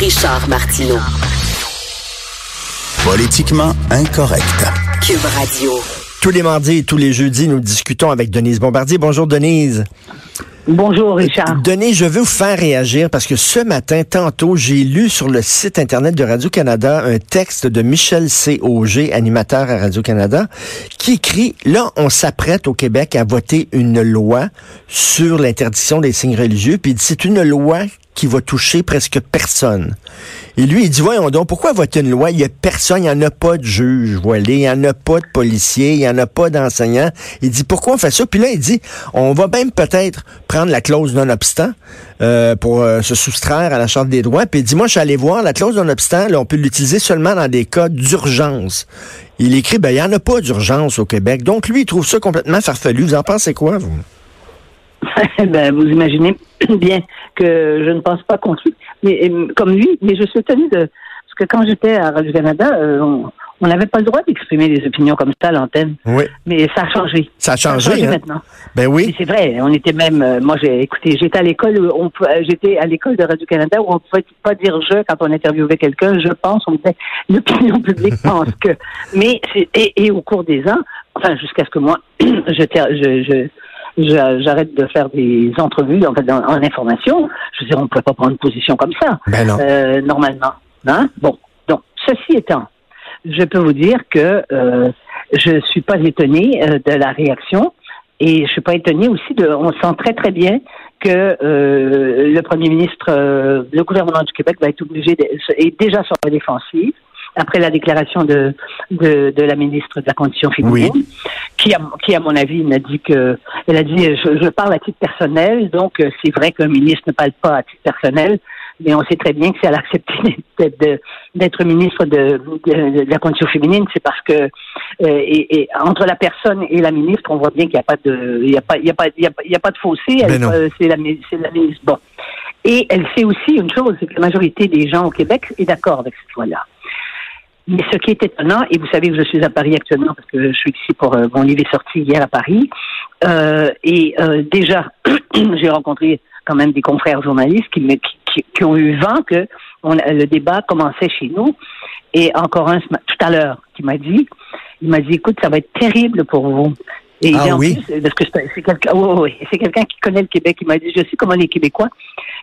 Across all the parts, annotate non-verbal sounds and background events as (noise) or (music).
Richard Martineau. Politiquement incorrect. Cube Radio. Tous les mardis et tous les jeudis, nous discutons avec Denise Bombardier. Bonjour Denise. Bonjour Richard. Denise, je veux vous faire réagir parce que ce matin, tantôt, j'ai lu sur le site Internet de Radio-Canada un texte de Michel C. Auger, animateur à Radio-Canada, qui écrit, là, on s'apprête au Québec à voter une loi sur l'interdiction des signes religieux, puis il dit, c'est une loi qui va toucher presque personne. Et lui, il dit, voyons donc, pourquoi voter une loi? Il n'y a personne, il n'y en a pas de juge voilé, il n'y en a pas de policiers, il n'y en a pas d'enseignants. Il dit, pourquoi on fait ça? Puis là, il dit, on va même peut-être prendre la clause non-obstant euh, pour euh, se soustraire à la Charte des droits. Puis il dit, moi, je suis allé voir, la clause non-obstant, on peut l'utiliser seulement dans des cas d'urgence. Il écrit, ben, il n'y en a pas d'urgence au Québec. Donc, lui, il trouve ça complètement farfelu. Vous en pensez quoi, vous? (laughs) ben, vous imaginez (clears throat) bien que je ne pense pas contre lui, mais, comme lui, mais je suis étonnée de... Parce que quand j'étais à Radio-Canada, euh, on n'avait pas le droit d'exprimer des opinions comme ça à l'antenne. Oui. Mais ça a changé. Ça a changé, ça a changé hein? maintenant. Ben oui. C'est vrai. On était même. euh, moi, j'ai écouté. J'étais à l'école. où On, euh, j'étais à l'école de Radio Canada où on pouvait pas dire je quand on interviewait quelqu'un. Je pense. On disait (laughs) l'opinion publique pense que. Mais et, et au cours des ans, enfin jusqu'à ce que moi, (clears throat) je, je je- j'arrête de faire des entrevues en, fait, en, en information. Je veux dire, on ne peut pas prendre position comme ça Ben non. euh, normalement. Hein? Bon, donc ceci étant, je peux vous dire que euh, je suis pas étonnée euh, de la réaction et je suis pas étonnée aussi de. On sent très très bien que euh, le premier ministre, euh, le gouvernement du Québec va être obligé de, est déjà sur la défensive après la déclaration de, de, de la ministre de la Condition féminine, Oui. qui, à, qui, à mon avis, m'a dit que, elle a dit, je, je parle à titre personnel, donc euh, c'est vrai qu'un ministre ne parle pas à titre personnel, mais on sait très bien que si elle a accepté d'être, ministre de, de- de la Condition féminine, c'est parce que, euh, et, et entre la personne et la ministre, on voit bien qu'il n'y a pas de, il y a pas, il y a pas, il y a pas, il y a pas de fossé, Ben euh, c'est la, la ministre. Bon. Et elle sait aussi une chose, c'est que la majorité des gens au Québec est d'accord avec cette loi-là. Mais ce qui est étonnant, et vous savez que je suis à Paris actuellement parce que je suis ici pour euh, mon livre est sorti hier à Paris, euh, et euh, déjà (clears throat) j'ai rencontré quand même des confrères journalistes qui, me, qui, qui- ont eu vent que le débat commençait chez nous, et encore un tout à l'heure qui m'a dit, il m'a dit écoute ça va être terrible pour vous. Et Ah oui? plus, parce que c'est quelqu'un, oui, oui, oui, c'est quelqu'un qui connaît le Québec. Il m'a dit, je sais comment les Québécois,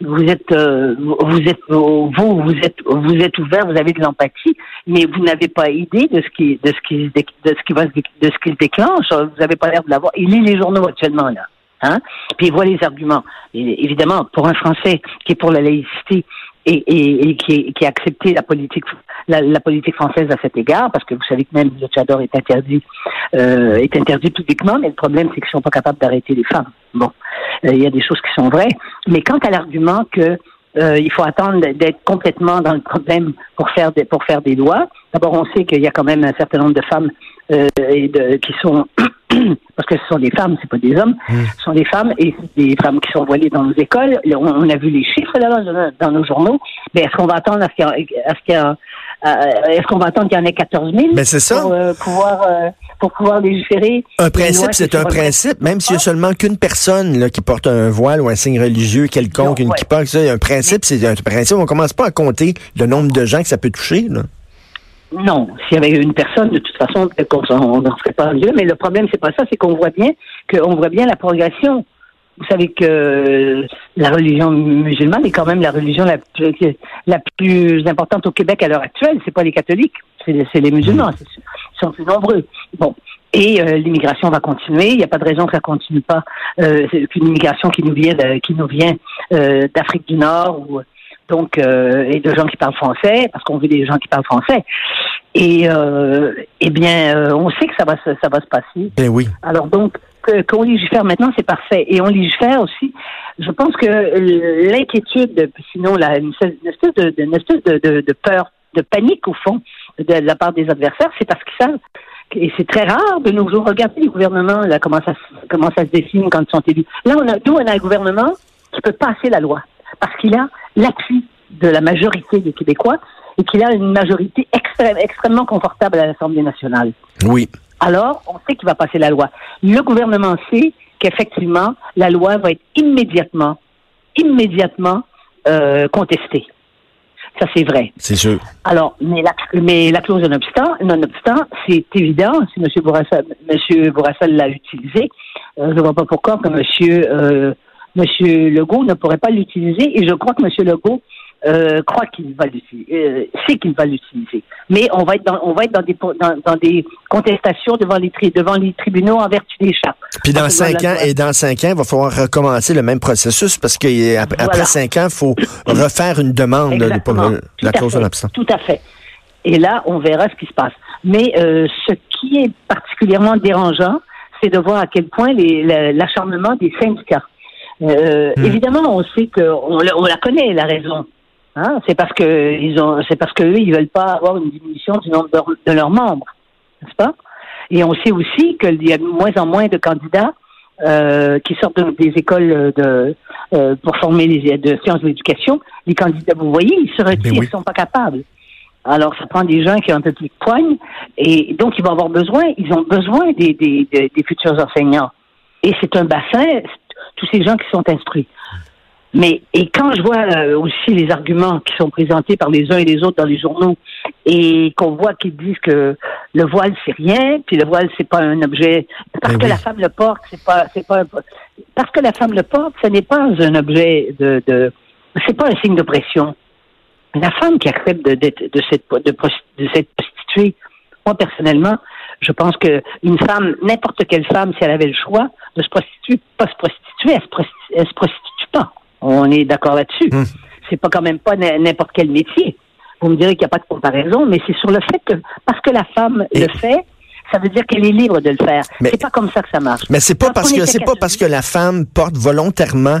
vous êtes, euh, vous êtes, vous, vous êtes, vous êtes ouvert, vous avez de l'empathie, mais vous n'avez pas idée de ce qui, de ce qui, de ce qui va, de ce qui se déclenche. Vous n'avez pas l'air de l'avoir. Il lit les journaux actuellement là, hein. Puis il voit les arguments. Et, évidemment, pour un Français qui est pour la laïcité et, et, et qui, qui a accepté la politique, la, la politique française à cet égard, parce que vous savez que même le tchador est interdit, euh, est interdit publiquement, mais le problème c'est qu'ils sont pas capables d'arrêter les femmes. Bon, Euh, il y a des choses qui sont vraies, mais quant à l'argument que euh, il faut attendre d'être complètement dans le problème pour faire des, pour faire des lois. D'abord, on sait qu'il y a quand même un certain nombre de femmes euh, et de, qui sont (clears throat) parce que ce sont des femmes, c'est pas des hommes, ce sont des femmes et des femmes qui sont voilées dans nos écoles. On, a vu les chiffres là dans, nos journaux. Mais est-ce qu'on va attendre à ce qu'il y euh, est-ce qu'on va attendre qu'il y en ait 14 000 Ben, ça. pour euh, pouvoir euh, pour pouvoir légiférer Un principe, c'est qui un principe, même s'il y a seulement qu'une personne là, qui porte un voile ou un signe religieux quelconque, Non, une ouais. kippa, ça, un principe, c'est un principe. On commence pas à compter le nombre de gens que ça peut toucher. Là. Non, s'il y avait une personne, de toute façon, on n'en ferait pas lieu. Mais le problème, c'est pas ça, c'est qu'on voit bien qu'on voit bien la progression. Vous savez que la religion musulmane est quand même la religion la plus, la plus importante au Québec à l'heure actuelle. C'est pas les catholiques, c'est les, musulmans. Ils sont plus nombreux. Bon. Et euh, l'immigration va continuer. Il n'y a pas de raison que ça continue pas. Euh, qu'une immigration qui nous vient, de- qui nous vient euh, d'Afrique du Nord ou donc euh, et de gens qui parlent français, parce qu'on veut des gens qui parlent français. Et euh, eh bien, euh, on sait que ça va se, ça va se passer. Ben oui. Alors donc, qu'on légifère maintenant, c'est parfait. Et on légifère aussi. Je pense que l'inquiétude, sinon la, une espèce de, une espèce de, de- de peur, de panique au fond, de la part des adversaires, c'est parce qu'ils savent. Et c'est très rare de nos jours. Regardez les gouvernements, là, comment ça, se- comment ça se dessine quand ils sont élus. Là, on a, nous, on a un gouvernement qui peut passer la loi parce qu'il a l'appui de la majorité des Québécois et qu'il a une majorité extrême, extrêmement confortable à l'Assemblée nationale Oui. alors on sait qu'il va passer la loi. Le gouvernement sait qu'effectivement, la loi va être immédiatement, immédiatement euh, contestée. Ça, c'est vrai. C'est sûr. Alors, mais la, mais la clause non-obstant, non-obstant, c'est évident, si M. Bourassa, M. Bourassa l'a utilisé, euh, je ne vois pas pourquoi que M. Euh, Monsieur Legault ne pourrait pas l'utiliser, et je crois que M. Legault euh, croit qu'il va l'utiliser, euh, sait qu'il va l'utiliser. Mais on va être dans, on va être dans des, dans, dans des contestations devant les, tri, devant les tribunaux en vertu des chartes. Puis dans cinq ans, et dans cinq ans, il va falloir recommencer le même processus parce qu'après voilà. cinq ans, il faut (coughs) refaire une demande de, la clause de l'absence. Tout à fait. Et là, on verra ce qui se passe. Mais euh, ce qui est particulièrement dérangeant, c'est de voir à quel point l'acharnement des syndicats. Euh, hmm. Évidemment, on sait que on, on la connaît la raison. Hein? C'est parce que ils ont, c'est parce que eux, ils veulent pas avoir une diminution du nombre de, de leurs membres, n'est-ce pas? Et on sait aussi qu'il y a de moins en moins de candidats euh, qui sortent de, des écoles de euh, pour former les de sciences de l'éducation. Les candidats, vous voyez, ils se retirent, oui. ils sont pas capables. Alors, ça prend des gens qui ont un peu plus de poigne, et donc ils vont avoir besoin, ils ont besoin des, des, des, des futurs enseignants. Et c'est un bassin, tous ces gens qui sont instruits. Mais et quand je vois euh, aussi les arguments qui sont présentés par les uns et les autres dans les journaux et qu'on voit qu'ils disent que le voile c'est rien, puis le voile c'est pas un objet parce Mais que oui. la femme le porte, c'est pas c'est pas un, parce que la femme le porte, ce n'est pas un objet de, de c'est pas un signe d'oppression. La femme qui accepte de, de, de cette de, de cette prostituée, moi personnellement, je pense que une femme, n'importe quelle femme, si elle avait le choix de se prostituer, pas se prostituer, elle se prostitue, elle se prostitue pas. On est d'accord là-dessus. Hum. C'est pas quand même pas n'importe quel métier. Vous me direz qu'il n'y a pas de comparaison, mais c'est sur le fait que parce que la femme Et... le fait, ça veut dire qu'elle est libre de le faire. C'est pas comme ça que ça marche. Mais c'est pas parce que c'est pas parce que la femme porte volontairement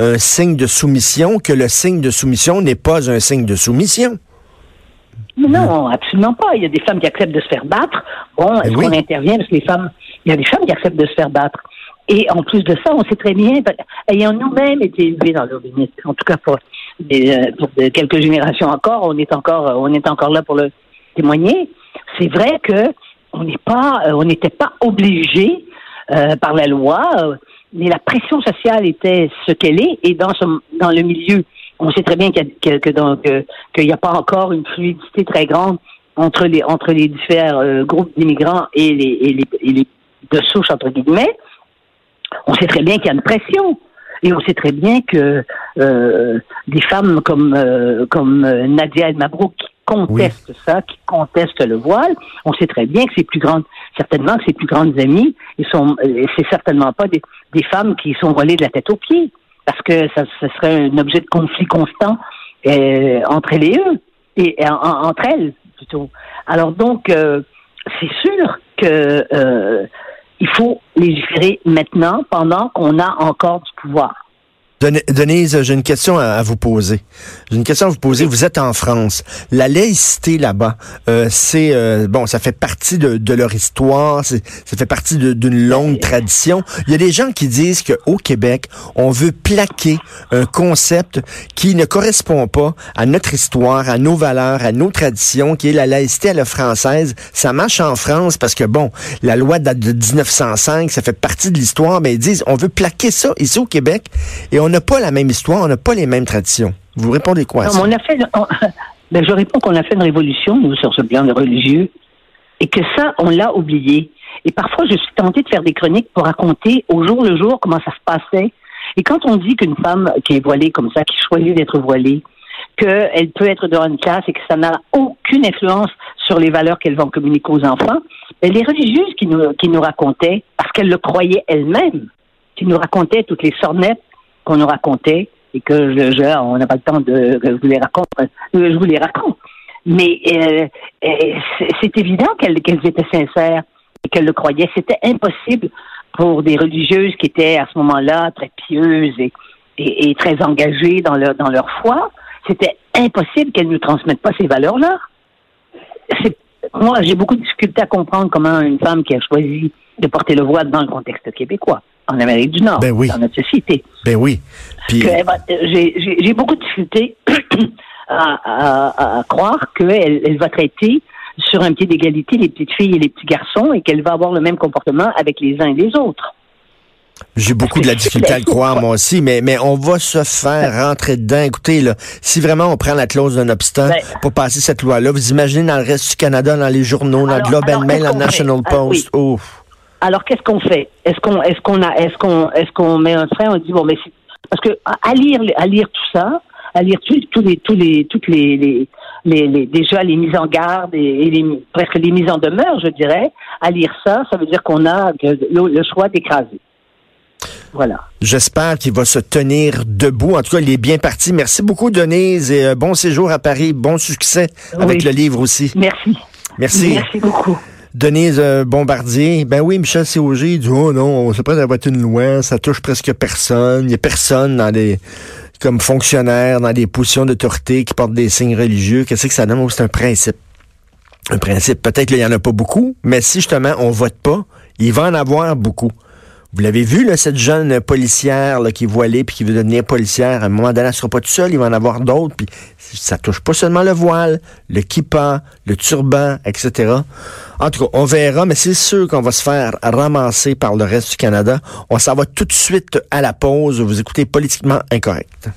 un signe de soumission que le signe de soumission n'est pas un signe de soumission. Non, absolument pas. Il y a des femmes qui acceptent de se faire battre. Bon, est-ce oui. qu'on intervient parce que les femmes, il y a des femmes qui acceptent de se faire battre? Et en plus de ça, on sait très bien, ayant nous-mêmes été élevés dans limite, en tout cas pour, des, pour quelques générations encore, on est encore, on est encore là pour le témoigner. C'est vrai que on n'est pas, on n'était pas obligé euh, par la loi, euh, mais la pression sociale était ce qu'elle est, et dans ce, dans le milieu, on sait très bien qu'il y a, que, n'y a pas encore une fluidité très grande entre les entre les différents euh, groupes d'immigrants et les, et les, et les de souche entre guillemets on sait très bien qu'il y a une pression. Et on sait très bien que euh, des femmes comme euh, comme Nadia El Mabrouk qui contestent oui. ça, qui contestent le voile, on sait très bien que ses plus grandes, certainement que ses plus grandes amies, ils sont, c'est certainement pas des, des, femmes qui sont volées de la tête aux pieds, parce que ça, ça serait un objet de conflit constant euh, entre elles et eux, et en, entre elles plutôt. Alors donc, euh, c'est sûr que euh, il faut légiférer maintenant pendant qu'on a encore du pouvoir. Denise, j'ai une question à, vous poser. J'ai une question à vous poser. Vous êtes en France. La laïcité là-bas, euh, c'est euh, bon, ça fait partie de, de leur histoire. Ça fait partie d'une longue tradition. Il y a des gens qui disent qu'au Québec, on veut plaquer un concept qui ne correspond pas à notre histoire, à nos valeurs, à nos traditions, qui est la laïcité à la française. Ça marche en France parce que bon, la loi date de 1905, ça fait partie de l'histoire. Mais ils disent, on veut plaquer ça ici au Québec et on on n'a pas la même histoire, on n'a pas les mêmes traditions. Vous répondez quoi à non, ça? On a fait, on, (laughs) ben je réponds qu'on a fait une révolution, nous, sur ce plan de religieux, et que ça, on l'a oublié. Et parfois, je suis tentée de faire des chroniques pour raconter au jour le jour comment ça se passait. Et quand on dit qu'une femme qui est voilée comme ça, qui choisit d'être voilée, qu'elle peut être dans une classe et que ça n'a aucune influence sur les valeurs qu'elle va communiquer aux enfants, ben les religieuses qui nous, qui nous racontaient, parce qu'elles le croyaient elles-mêmes, qui nous racontaient toutes les sornettes qu'on nous racontait et que je, je on n'a pas le temps de vous les raconte, je vous les raconte. Mais euh, c'est évident qu'elles qu étaient sincères et qu'elles le croyaient. C'était impossible pour des religieuses qui étaient à ce moment-là très pieuses et, très engagées dans leur dans leur foi. C'était impossible qu'elles ne transmettent pas ces valeurs-là. Moi, j'ai beaucoup de difficultés à comprendre comment une femme qui a choisi de porter le voile dans le contexte québécois en Amérique du Nord, ben oui. dans notre société. Ben oui. Puis... J'ai beaucoup de difficultés (clears throat) à, à, à, croire qu'elle elle va traiter sur un pied d'égalité les petites filles et les petits garçons et qu'elle va avoir le même comportement avec les uns et les autres. J'ai beaucoup de la difficulté à le croire, moi aussi, mais, mais on va se faire rentrer dedans. Écoutez, là, si vraiment on prend la clause d'un obstacle Ben- pour passer cette loi-là, vous imaginez dans le reste du Canada, dans les journaux, dans le Globe and Mail, dans le National? Ah, oui. Post. Alors qu'est-ce qu'on fait? Est-ce qu'on est-ce qu'on a est-ce qu'on est-ce qu'on met un frein? On dit bon mais c'est- parce que à, lire à lire tout ça, à lire tous tous les tous les toutes les, les, les, les- déjà les mises en garde et, et les, presque les mises en demeure, je dirais. À lire ça, ça veut dire qu'on a le, le choix d'écraser. Voilà. J'espère qu'il va se tenir debout. En tout cas, il est bien parti. Merci beaucoup, Denise, et euh, bon séjour à Paris. Bon succès avec le livre aussi. Merci. Merci. Merci beaucoup. Denise euh, Bombardier, ben oui, Michel il dit Oh non, on sait pas d'avoir une loi, ça touche presque personne. Il y a personne dans les comme fonctionnaire, dans des positions d'autorité qui portent des signes religieux. Qu'est-ce que ça donne? Oh, C'est un principe. Un principe. Peut-être qu'il y en a pas beaucoup, mais si justement on vote pas, il va en avoir beaucoup. Vous l'avez vu, cette jeune policière qui est voilée puis qui veut devenir policière. À un moment donné, elle sera pas toute seule, il va en avoir d'autres. Puis ça touche pas seulement le voile, le kippa, le turban, etc. En tout cas, on verra, mais c'est sûr qu'on va se faire ramasser par le reste du Canada. On s'en va tout de suite à la pause. Vous écoutez Politiquement Incorrect.